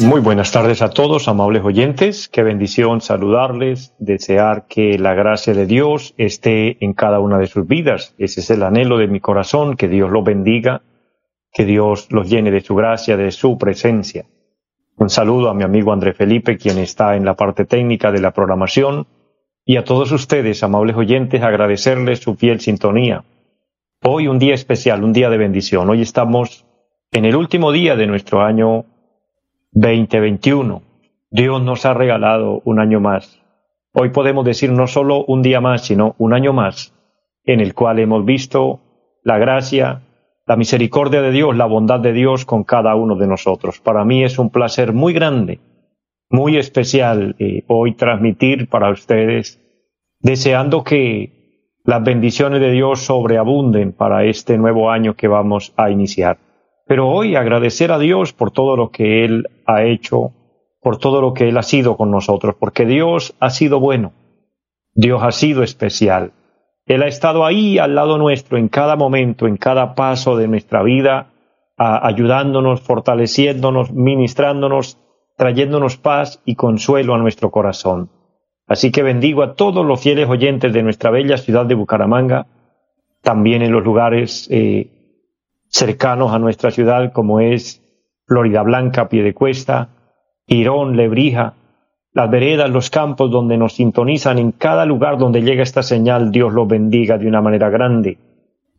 muy buenas tardes a todos, amables oyentes. Qué bendición saludarles, desear que la gracia de Dios esté en cada una de sus vidas. Ese es el anhelo de mi corazón, que Dios los bendiga, que Dios los llene de su gracia, de su presencia. Un saludo a mi amigo André Felipe, quien está en la parte técnica de la programación, y a todos ustedes, amables oyentes, agradecerles su fiel sintonía. Hoy un día especial, un día de bendición. Hoy estamos en el último día de nuestro año 2021. Dios nos ha regalado un año más. Hoy podemos decir no solo un día más, sino un año más, en el cual hemos visto la gracia, la misericordia de Dios, la bondad de Dios con cada uno de nosotros. Para mí es un placer muy grande, muy especial eh, hoy transmitir para ustedes, deseando que las bendiciones de Dios sobreabunden para este nuevo año que vamos a iniciar. Pero hoy agradecer a Dios por todo lo que Él ha hecho, por todo lo que Él ha sido con nosotros, porque Dios ha sido bueno, Dios ha sido especial. Él ha estado ahí al lado nuestro en cada momento, en cada paso de nuestra vida, ayudándonos, fortaleciéndonos, ministrándonos, trayéndonos paz y consuelo a nuestro corazón. Así que bendigo a todos los fieles oyentes de nuestra bella ciudad de Bucaramanga, también en los lugares eh, cercanos a nuestra ciudad como es Florida Blanca, Piedecuesta, Irón, Lebrija, las veredas, los campos donde nos sintonizan, en cada lugar donde llega esta señal, Dios los bendiga de una manera grande.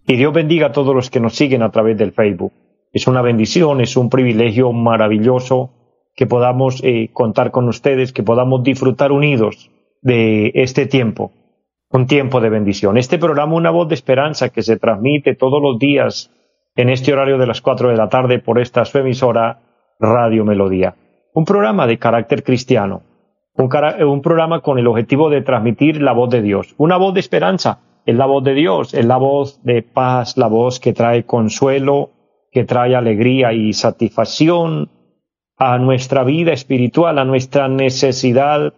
Y Dios bendiga a todos los que nos siguen a través del Facebook. Es una bendición, es un privilegio maravilloso que podamos eh, contar con ustedes, que podamos disfrutar unidos de este tiempo, un tiempo de bendición. Este programa, una voz de esperanza que se transmite todos los días en este horario de las 4 de la tarde por esta su emisora Radio Melodía. Un programa de carácter cristiano, un, un, programa con el objetivo de transmitir la voz de Dios, una voz de esperanza, es la voz de Dios, es la voz de paz, la voz que trae consuelo, que trae alegría y satisfacción a nuestra vida espiritual, a nuestra necesidad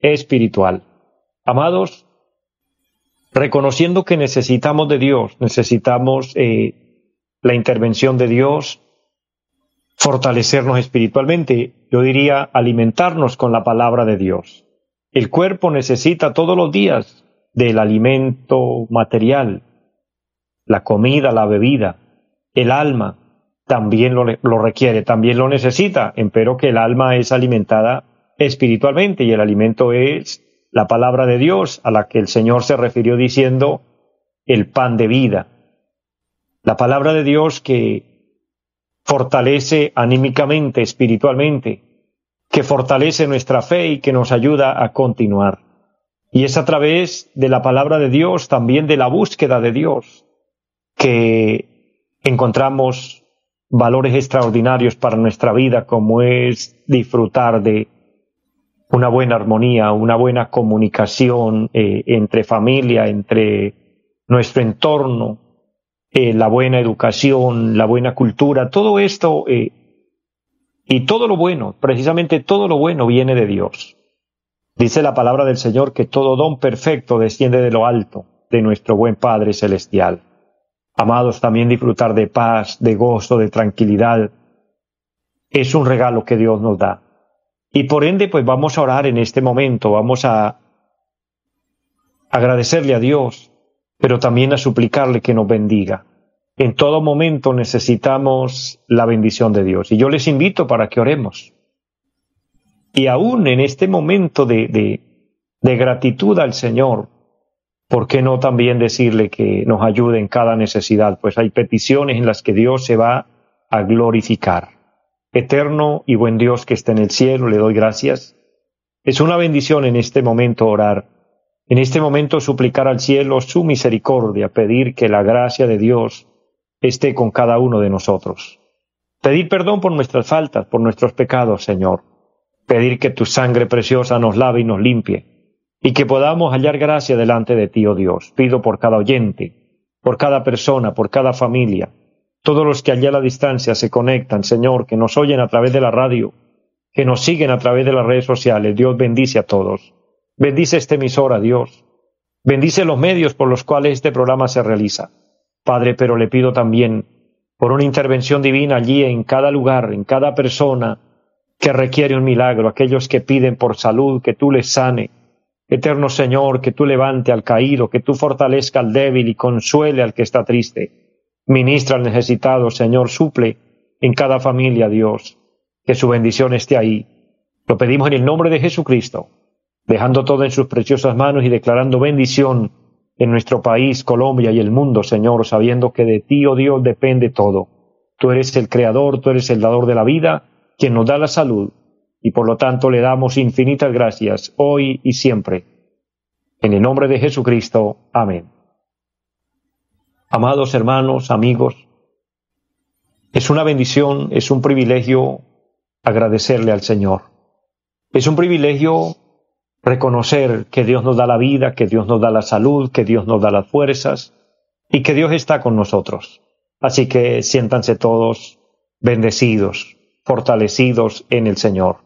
espiritual. Amados, reconociendo que necesitamos de Dios, necesitamos eh, la intervención de Dios, fortalecernos espiritualmente, yo diría alimentarnos con la palabra de Dios. El cuerpo necesita todos los días del alimento material, la comida, la bebida. El alma también lo, lo requiere, también lo necesita, pero que el alma es alimentada espiritualmente y el alimento es la palabra de Dios a la que el Señor se refirió diciendo el pan de vida la palabra de Dios que fortalece anímicamente, espiritualmente, que fortalece nuestra fe y que nos ayuda a continuar. Y es a través de la palabra de Dios, también de la búsqueda de Dios, que encontramos valores extraordinarios para nuestra vida, como es disfrutar de una buena armonía, una buena comunicación eh, entre familia, entre nuestro entorno, eh, la buena educación, la buena cultura, todo esto eh, y todo lo bueno, precisamente todo lo bueno viene de Dios. Dice la palabra del Señor que todo don perfecto desciende de lo alto, de nuestro buen Padre Celestial. Amados, también disfrutar de paz, de gozo, de tranquilidad, es un regalo que Dios nos da. Y por ende, pues vamos a orar en este momento, vamos a agradecerle a Dios pero también a suplicarle que nos bendiga. En todo momento necesitamos la bendición de Dios. Y yo les invito para que oremos. Y aún en este momento de, de, de gratitud al Señor, ¿por qué no también decirle que nos ayude en cada necesidad? Pues hay peticiones en las que Dios se va a glorificar. Eterno y buen Dios que está en el cielo, le doy gracias. Es una bendición en este momento orar en este momento suplicar al cielo su misericordia, pedir que la gracia de Dios esté con cada uno de nosotros. Pedir perdón por nuestras faltas, por nuestros pecados, Señor. Pedir que tu sangre preciosa nos lave y nos limpie y que podamos hallar gracia delante de ti, oh Dios. Pido por cada oyente, por cada persona, por cada familia, todos los que allá a la distancia se conectan, Señor, que nos oyen a través de la radio, que nos siguen a través de las redes sociales. Dios bendice a todos. Bendice esta emisora, Dios. Bendice los medios por los cuales este programa se realiza. Padre, pero le pido también por una intervención divina allí en cada lugar, en cada persona que requiere un milagro, aquellos que piden por salud, que tú les sane, Eterno Señor, que tú levante al caído, que tú fortalezca al débil y consuele al que está triste. Ministra al necesitado, Señor, suple en cada familia, Dios, que su bendición esté ahí. Lo pedimos en el nombre de Jesucristo, dejando todo en sus preciosas manos y declarando bendición en nuestro país, Colombia y el mundo, Señor, sabiendo que de ti, oh Dios, depende todo. Tú eres el creador, tú eres el dador de la vida, quien nos da la salud y por lo tanto le damos infinitas gracias hoy y siempre. En el nombre de Jesucristo. Amén. Amados hermanos, amigos, es una bendición, es un privilegio agradecerle al Señor. Es un privilegio reconocer que Dios nos da la vida, que Dios nos da la salud, que Dios nos da las fuerzas y que Dios está con nosotros. Así que siéntanse todos bendecidos, fortalecidos en el Señor.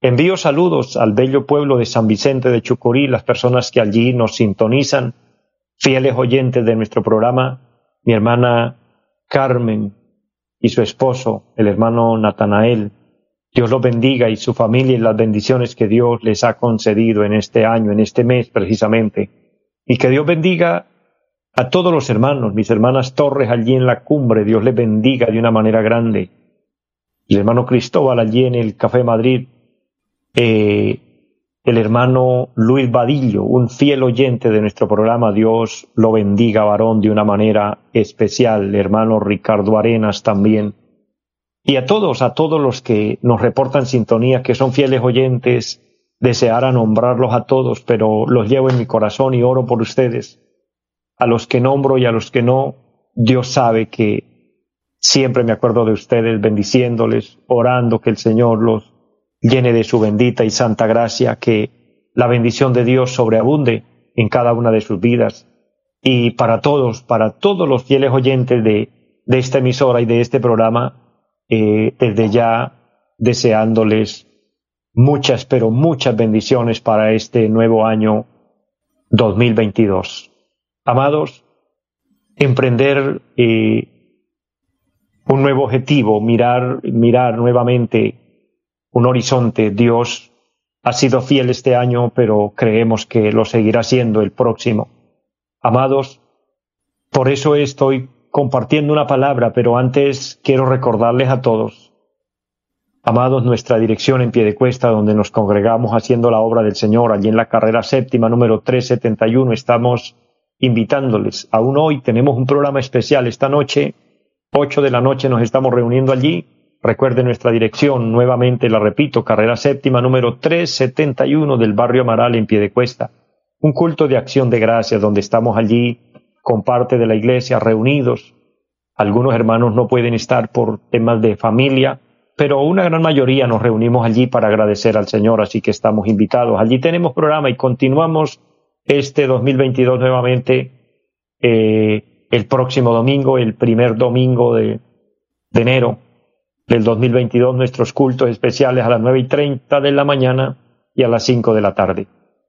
Envío saludos al bello pueblo de San Vicente de Chucurí, las personas que allí nos sintonizan, fieles oyentes de nuestro programa, mi hermana Carmen y su esposo, el hermano Natanael. Dios los bendiga y su familia y las bendiciones que Dios les ha concedido en este año, en este mes precisamente. Y que Dios bendiga a todos los hermanos, mis hermanas Torres allí en la cumbre, Dios les bendiga de una manera grande. El hermano Cristóbal allí en el Café Madrid, eh, el hermano Luis Vadillo, un fiel oyente de nuestro programa, Dios lo bendiga, varón, de una manera especial, el hermano Ricardo Arenas también, y a todos, a todos los que nos reportan sintonía, que son fieles oyentes, deseara nombrarlos a todos, pero los llevo en mi corazón y oro por ustedes. A los que nombro y a los que no, Dios sabe que siempre me acuerdo de ustedes, bendiciéndoles, orando que el Señor los llene de su bendita y santa gracia, que la bendición de Dios sobreabunde en cada una de sus vidas. Y para todos, para todos los fieles oyentes de, de esta emisora y de este programa, eh, desde ya deseándoles muchas, pero muchas bendiciones para este nuevo año 2022. Amados, emprender eh, un nuevo objetivo, mirar, mirar nuevamente un horizonte. Dios ha sido fiel este año, pero creemos que lo seguirá siendo el próximo. Amados, por eso estoy compartiendo una palabra, pero antes quiero recordarles a todos, amados, nuestra dirección en pie de cuesta, donde nos congregamos haciendo la obra del Señor, allí en la carrera séptima número 371, estamos invitándoles. Aún hoy tenemos un programa especial. Esta noche, ocho de la noche, nos estamos reuniendo allí Recuerde nuestra dirección, nuevamente la repito, carrera séptima número 371 del barrio Amaral en Piedecuesta. Un culto de acción de gracias donde estamos allí con parte de la iglesia reunidos. Algunos hermanos no pueden estar por temas de familia, pero una gran mayoría nos reunimos allí para agradecer al Señor, así que estamos invitados. Allí tenemos programa y continuamos este 2022 nuevamente eh, el próximo domingo, el primer domingo de, de enero del 2022 nuestros cultos especiales a las nueve y treinta de la mañana y a las cinco de la tarde,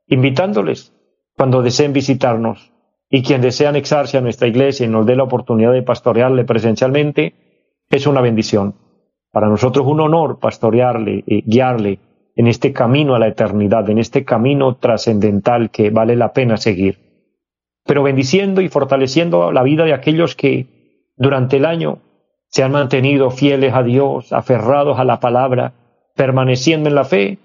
invitándoles cuando deseen visitarnos y quien desea anexarse a nuestra iglesia y nos dé la oportunidad de pastorearle presencialmente, es una bendición. Para nosotros un honor pastorearle, y guiarle en este camino a la eternidad, en este camino trascendental que vale la pena seguir. Pero bendiciendo y fortaleciendo la vida de aquellos que durante el año se han mantenido fieles a Dios, aferrados a la palabra, permaneciendo en la fe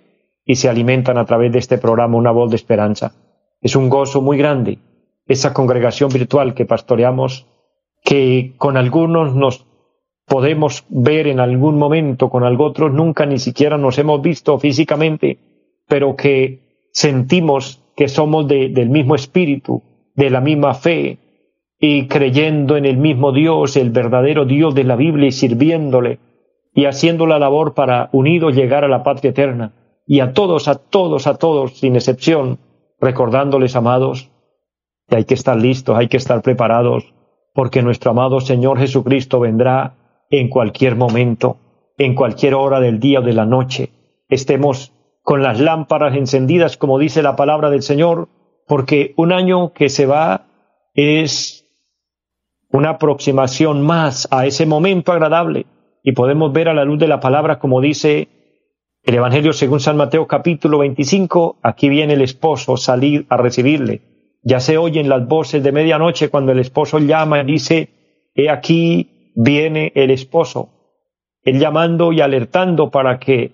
y se alimentan a través de este programa una voz de esperanza. Es un gozo muy grande esa congregación virtual que pastoreamos, que con algunos nos podemos ver en algún momento, con otros nunca ni siquiera nos hemos visto físicamente, pero que sentimos que somos del mismo espíritu, de la misma fe, y creyendo en el mismo Dios, el verdadero Dios de la Biblia y sirviéndole y haciendo la labor para unidos llegar a la patria eterna. Y a todos, a todos, a todos, sin excepción, recordándoles, amados, que hay que estar listos, hay que estar preparados, porque nuestro amado Señor Jesucristo vendrá en cualquier momento, en cualquier hora del día o de la noche. Estemos con las lámparas encendidas, como dice la palabra del Señor, porque un año que se va es una aproximación más a ese momento agradable y podemos ver a la luz de la palabra como dice el Evangelio según San Mateo capítulo 25, aquí viene el esposo salir a recibirle. Ya se oyen las voces de medianoche cuando el esposo llama y dice, he aquí viene el esposo. Él llamando y alertando para que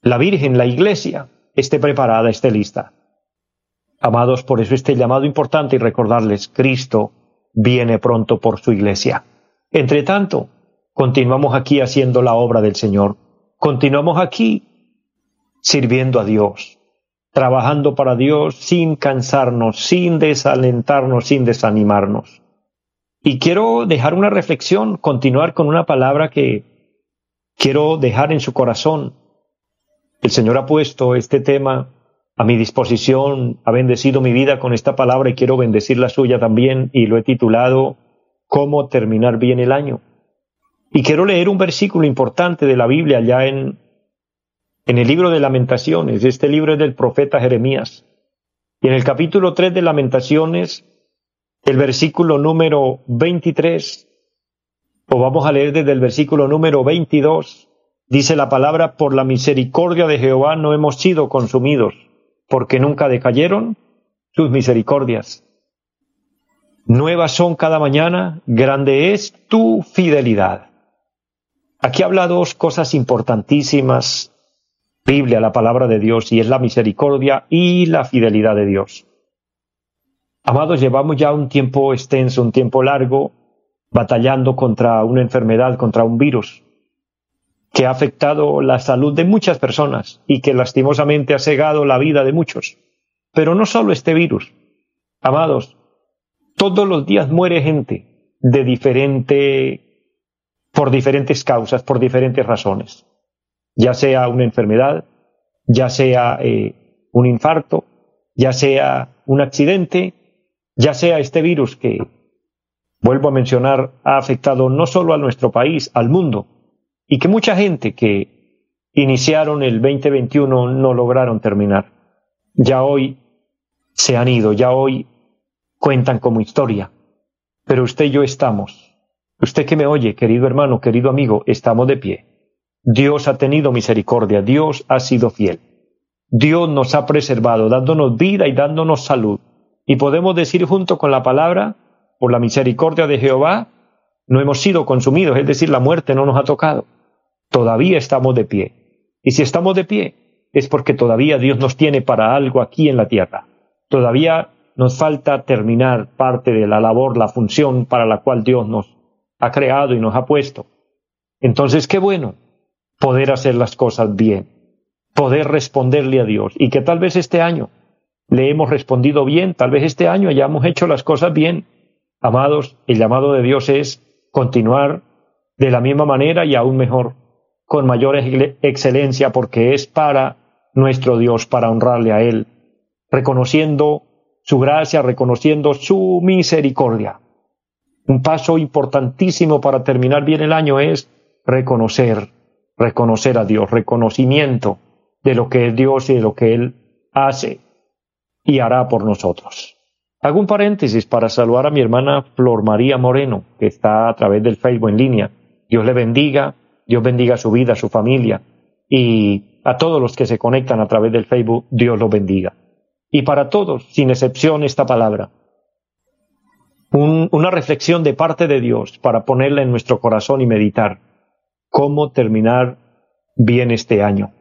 la Virgen, la Iglesia, esté preparada, esté lista. Amados, por eso este llamado importante y recordarles, Cristo viene pronto por su iglesia. Entre tanto, continuamos aquí haciendo la obra del Señor. Continuamos aquí sirviendo a Dios, trabajando para Dios sin cansarnos, sin desalentarnos, sin desanimarnos. Y quiero dejar una reflexión, continuar con una palabra que quiero dejar en su corazón. El Señor ha puesto este tema a mi disposición, ha bendecido mi vida con esta palabra y quiero bendecir la suya también y lo he titulado Cómo terminar bien el año. Y quiero leer un versículo importante de la Biblia allá en, en el libro de lamentaciones. Este libro es del profeta Jeremías. Y en el capítulo 3 de lamentaciones, el versículo número 23, o vamos a leer desde el versículo número 22, dice la palabra, por la misericordia de Jehová no hemos sido consumidos porque nunca decayeron sus misericordias. Nuevas son cada mañana, grande es tu fidelidad. Aquí habla dos cosas importantísimas, Biblia, la palabra de Dios, y es la misericordia y la fidelidad de Dios. Amados, llevamos ya un tiempo extenso, un tiempo largo, batallando contra una enfermedad, contra un virus que ha afectado la salud de muchas personas y que lastimosamente ha cegado la vida de muchos. Pero no solo este virus. Amados, todos los días muere gente de diferente, por diferentes causas, por diferentes razones. Ya sea una enfermedad, ya sea eh, un infarto, ya sea un accidente, ya sea este virus que, vuelvo a mencionar, ha afectado no solo a nuestro país, al mundo, y que mucha gente que iniciaron el 2021 no lograron terminar. Ya hoy se han ido, ya hoy cuentan como historia. Pero usted y yo estamos. Usted que me oye, querido hermano, querido amigo, estamos de pie. Dios ha tenido misericordia, Dios ha sido fiel. Dios nos ha preservado, dándonos vida y dándonos salud. Y podemos decir junto con la palabra, por la misericordia de Jehová, no hemos sido consumidos, es decir, la muerte no nos ha tocado. Todavía estamos de pie. Y si estamos de pie, es porque todavía Dios nos tiene para algo aquí en la tierra. Todavía nos falta terminar parte de la labor, la función para la cual Dios nos ha creado y nos ha puesto. Entonces, qué bueno poder hacer las cosas bien, poder responderle a Dios y que tal vez este año le hemos respondido bien, tal vez este año hayamos hecho las cosas bien. Amados, el llamado de Dios es continuar de la misma manera y aún mejor, con mayor excelencia, porque es para nuestro Dios, para honrarle a Él, reconociendo su gracia, reconociendo su misericordia. Un paso importantísimo para terminar bien el año es reconocer, reconocer a Dios, reconocimiento de lo que es Dios y de lo que Él hace y hará por nosotros. Hago un paréntesis para saludar a mi hermana Flor María Moreno, que está a través del Facebook en línea. Dios le bendiga, Dios bendiga su vida, su familia y a todos los que se conectan a través del Facebook, Dios los bendiga. Y para todos, sin excepción, esta palabra. una reflexión de parte de Dios para ponerla en nuestro corazón y meditar cómo terminar bien este año.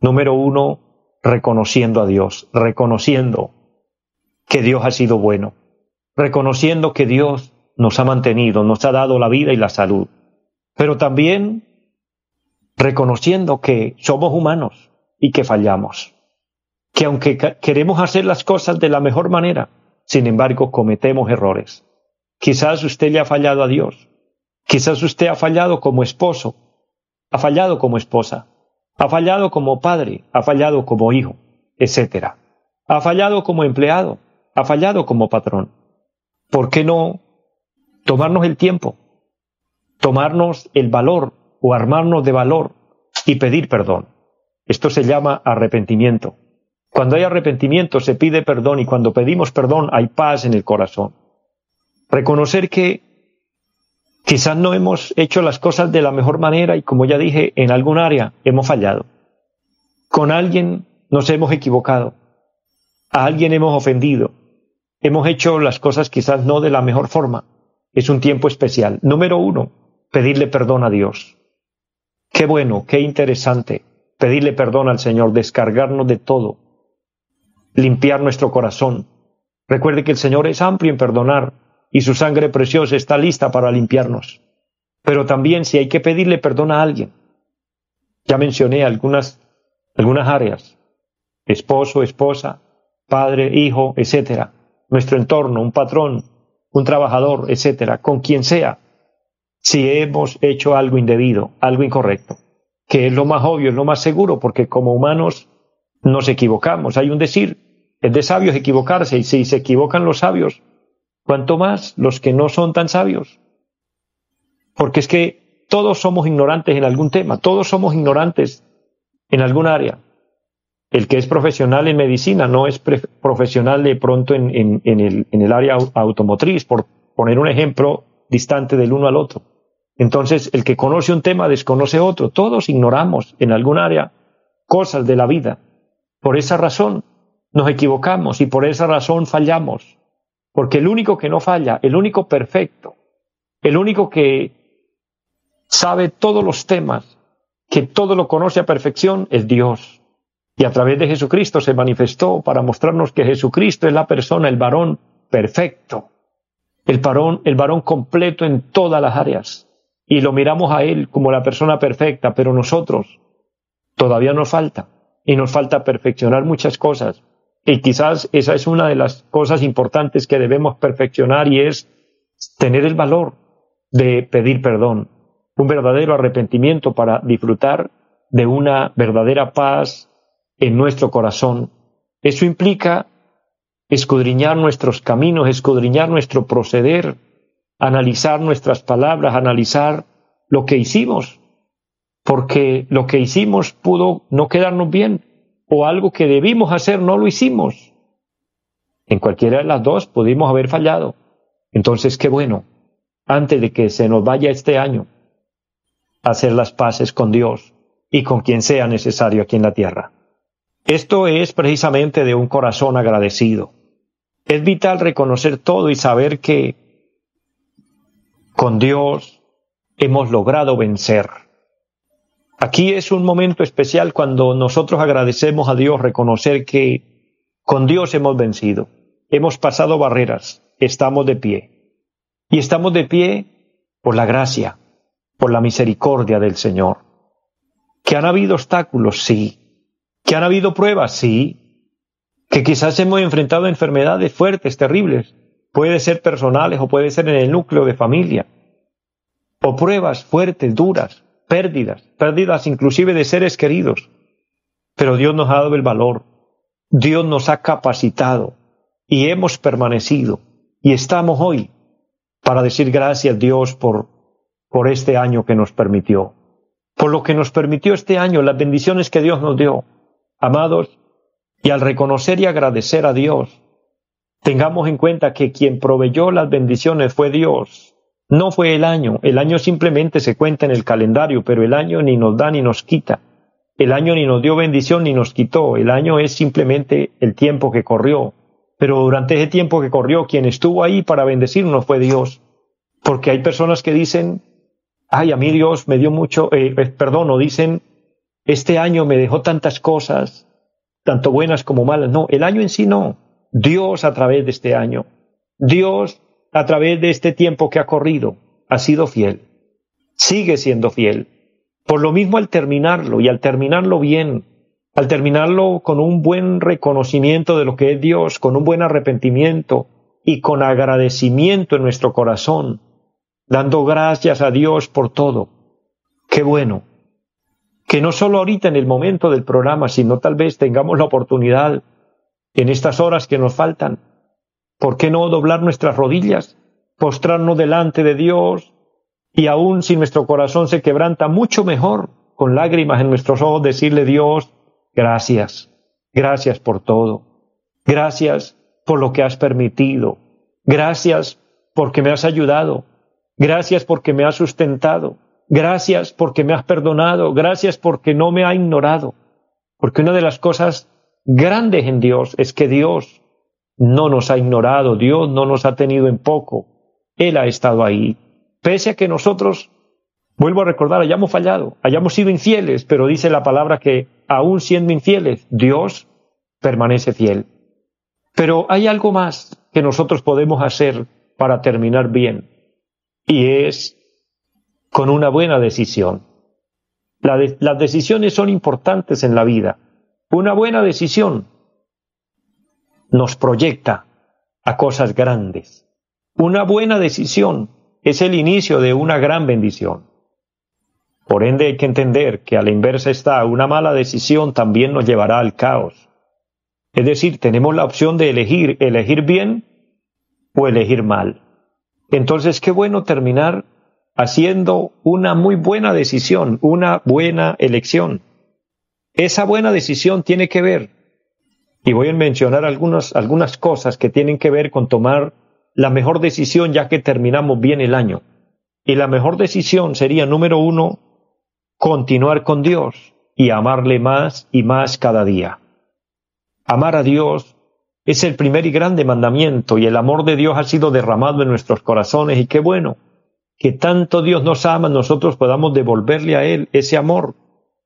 Número uno, reconociendo a Dios, reconociendo que Dios ha sido bueno, reconociendo que Dios nos ha mantenido, nos ha dado la vida y la salud, pero también reconociendo que somos humanos y que fallamos, que aunque queremos hacer las cosas de la mejor manera, sin embargo cometemos errores. Quizás usted le ha fallado a Dios, quizás usted ha fallado como esposo, ha fallado como esposa, ha fallado como padre, ha fallado como hijo, etc. Ha fallado como empleado, ha fallado como patrón. ¿Por qué no tomarnos el tiempo, tomarnos el valor o armarnos de valor y pedir perdón? Esto se llama arrepentimiento. Cuando hay arrepentimiento se pide perdón y cuando pedimos perdón hay paz en el corazón. Reconocer que quizás no hemos hecho las cosas de la mejor manera y como ya dije, en algún área hemos fallado. Con alguien nos hemos equivocado. A alguien hemos ofendido. Hemos hecho las cosas quizás no de la mejor forma. Es un tiempo especial. Número uno, pedirle perdón a Dios. Qué bueno, qué interesante. Pedirle perdón al Señor, descargarnos de todo, limpiar nuestro corazón. Recuerde que el Señor es amplio en perdonar y su sangre preciosa está lista para limpiarnos. Pero también si hay que pedirle perdón a alguien. Ya mencioné algunas, algunas áreas. Esposo, esposa, padre, hijo, etcétera. Nuestro entorno, un patrón, un trabajador, etcétera, con quien sea. Si hemos hecho algo indebido, algo incorrecto, que es lo más obvio, es lo más seguro, porque como humanos nos equivocamos. Hay un decir, es de sabios equivocarse, y si se equivocan los sabios, ¿cuánto más los que no son tan sabios? Porque es que todos somos ignorantes en algún tema, todos somos ignorantes en algún área. El que es profesional en medicina no es profesional de pronto en, el, en el área automotriz, por poner un ejemplo distante del uno al otro. Entonces, el que conoce un tema desconoce otro. Todos ignoramos en algún área cosas de la vida. Por esa razón nos equivocamos y por esa razón fallamos. Porque el único que no falla, el único perfecto, el único que sabe todos los temas, que todo lo conoce a perfección, es Dios. Y a través de Jesucristo se manifestó para mostrarnos que Jesucristo es la persona, el varón perfecto, el varón, el varón completo en todas las áreas. Y lo miramos a Él como la persona perfecta, pero nosotros todavía nos falta. Y nos falta perfeccionar muchas cosas. Y quizás esa es una de las cosas importantes que debemos perfeccionar y es tener el valor de pedir perdón, un verdadero arrepentimiento para disfrutar de una verdadera paz en nuestro corazón. Eso implica escudriñar nuestros caminos, escudriñar nuestro proceder, analizar nuestras palabras, analizar lo que hicimos, porque lo que hicimos pudo no quedarnos bien, o algo que debimos hacer no lo hicimos. En cualquiera de las dos pudimos haber fallado. Entonces, qué bueno, antes de que se nos vaya este año, hacer las paces con Dios y con quien sea necesario aquí en la tierra. Esto es precisamente de un corazón agradecido. Es vital reconocer todo y saber que con Dios hemos logrado vencer Aquí es un momento especial cuando nosotros agradecemos a Dios, reconocer que con Dios hemos vencido, hemos pasado barreras, estamos de pie. Y estamos de pie por la gracia, por la misericordia del Señor. Que han habido obstáculos, sí. Que han habido pruebas, sí. Que quizás hemos enfrentado enfermedades fuertes, terribles. Puede ser personales o puede ser en el núcleo de familia. O pruebas fuertes, duras pérdidas, pérdidas inclusive de seres queridos. Pero Dios nos ha dado el valor, Dios nos ha capacitado y hemos permanecido y estamos hoy para decir gracias a Dios por, por este año que nos permitió, por lo que nos permitió este año, las bendiciones que Dios nos dio. Amados, y al reconocer y agradecer a Dios, tengamos en cuenta que quien proveyó las bendiciones fue Dios no fue el año, el año simplemente se cuenta en el calendario, pero el año ni nos da ni nos quita. El año ni nos dio bendición ni nos quitó, el año es simplemente el tiempo que corrió. Pero durante ese tiempo que corrió, quien estuvo ahí para bendecirnos fue Dios. Porque hay personas que dicen, ay, a mí Dios me dio mucho, eh, eh, perdón, o dicen, este año me dejó tantas cosas, tanto buenas como malas. No, el año en sí no. Dios a través de este año. Dios a través de este tiempo que ha corrido, ha sido fiel, sigue siendo fiel. Por lo mismo al terminarlo y al terminarlo bien, al terminarlo con un buen reconocimiento de lo que es Dios, con un buen arrepentimiento y con agradecimiento en nuestro corazón, dando gracias a Dios por todo. Qué bueno, que no solo ahorita en el momento del programa, sino tal vez tengamos la oportunidad en estas horas que nos faltan, ¿por qué no doblar nuestras rodillas, postrarnos delante de Dios y aún si nuestro corazón se quebranta, mucho mejor, con lágrimas en nuestros ojos, decirle Dios, gracias, gracias por todo, gracias por lo que has permitido, gracias porque me has ayudado, gracias porque me has sustentado, Gracias porque me has perdonado. Gracias porque no me ha ignorado. Porque una de las cosas grandes en Dios es que Dios no nos ha ignorado. Dios no nos ha tenido en poco. Él ha estado ahí. Pese a que nosotros, vuelvo a recordar, hayamos fallado, hayamos sido infieles, pero dice la palabra que aún siendo infieles, Dios permanece fiel. Pero hay algo más que nosotros podemos hacer para terminar bien. Y es con una buena decisión. las decisiones son importantes en la vida. Una buena decisión nos proyecta a cosas grandes. Una buena decisión es el inicio de una gran bendición. Por ende hay que entender que a la inversa está una mala decisión también nos llevará al caos. Es decir, tenemos la opción de elegir, elegir bien o elegir mal. Entonces, qué bueno terminar haciendo una muy buena decisión, una buena elección. Esa buena decisión tiene que ver, y voy a mencionar algunas, algunas cosas que tienen que ver con tomar la mejor decisión ya que terminamos bien el año. Y la mejor decisión sería, número uno, continuar con Dios y amarle más y más cada día. Amar a Dios es el primer y grande mandamiento y el amor de Dios ha sido derramado en nuestros corazones y qué bueno que tanto Dios nos ama, nosotros podamos devolverle a Él ese amor,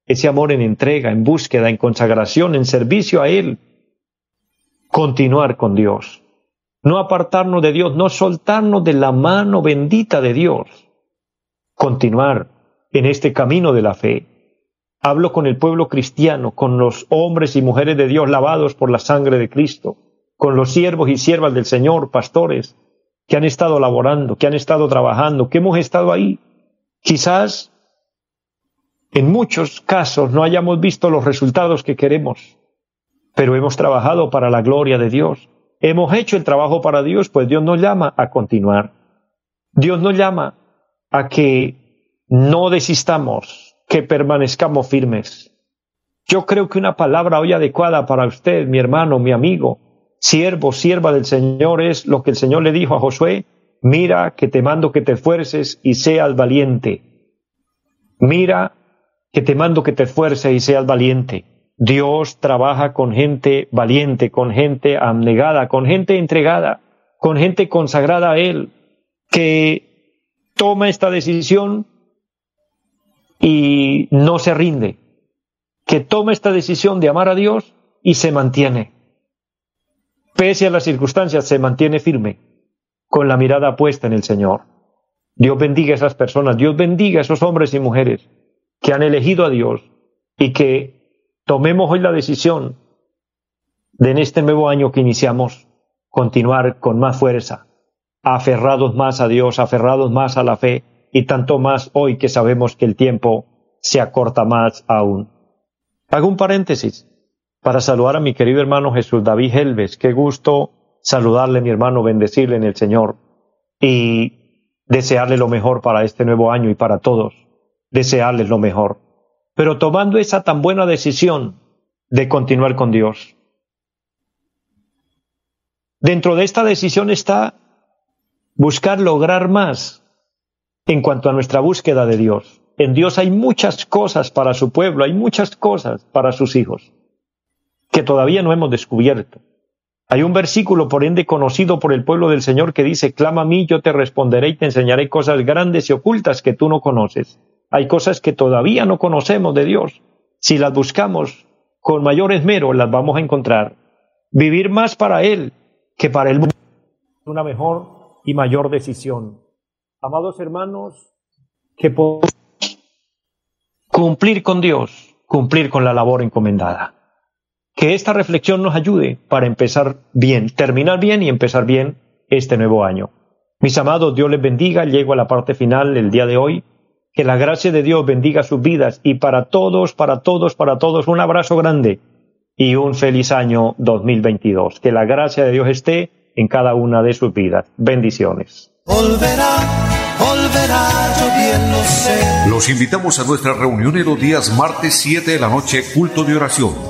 ese amor en entrega, en búsqueda, en consagración, en servicio a Él. Continuar con Dios. No apartarnos de Dios, no soltarnos de la mano bendita de Dios. Continuar en este camino de la fe. Hablo con el pueblo cristiano, con los hombres y mujeres de Dios lavados por la sangre de Cristo, con los siervos y siervas del Señor, pastores, que han estado laborando, que han estado trabajando, que hemos estado ahí. Quizás en muchos casos no hayamos visto los resultados que queremos, pero hemos trabajado para la gloria de Dios. Hemos hecho el trabajo para Dios, pues Dios nos llama a continuar. Dios nos llama a que no desistamos, que permanezcamos firmes. Yo creo que una palabra hoy adecuada para usted, mi hermano, mi amigo, siervo, sierva del Señor es lo que el Señor le dijo a Josué, mira que te mando que te esfuerces y seas valiente. Mira que te mando que te esfuerces y seas valiente. Dios trabaja con gente valiente, con gente abnegada, con gente entregada, con gente consagrada a Él, que toma esta decisión y no se rinde, que toma esta decisión de amar a Dios y se mantiene pese a las circunstancias, se mantiene firme, con la mirada puesta en el Señor. Dios bendiga a esas personas, Dios bendiga a esos hombres y mujeres que han elegido a Dios y que tomemos hoy la decisión de en este nuevo año que iniciamos continuar con más fuerza, aferrados más a Dios, aferrados más a la fe y tanto más hoy que sabemos que el tiempo se acorta más aún. Hago un paréntesis para saludar a mi querido hermano Jesús David Helves. Qué gusto saludarle, mi hermano, bendecirle en el Señor y desearle lo mejor para este nuevo año y para todos. Desearles lo mejor. Pero tomando esa tan buena decisión de continuar con Dios. Dentro de esta decisión está buscar lograr más en cuanto a nuestra búsqueda de Dios. En Dios hay muchas cosas para su pueblo, hay muchas cosas para sus hijos que todavía no hemos descubierto. Hay un versículo, por ende, conocido por el pueblo del Señor que dice, clama a mí, yo te responderé y te enseñaré cosas grandes y ocultas que tú no conoces. Hay cosas que todavía no conocemos de Dios. Si las buscamos con mayor esmero, las vamos a encontrar. Vivir más para Él que para el mundo es una mejor y mayor decisión. Amados hermanos, que podemos cumplir con Dios, cumplir con la labor encomendada que esta reflexión nos ayude para empezar bien, terminar bien y empezar bien este nuevo año. Mis amados, Dios les bendiga. Llego a la parte final el día de hoy Que la gracia de Dios bendiga sus vidas y para todos, para todos, para todos, un abrazo grande y un feliz año 2022. Que la gracia de Dios esté en cada una de sus vidas. Bendiciones. Los invitamos a nuestra reunión en los días martes 7 de la noche, culto de oración.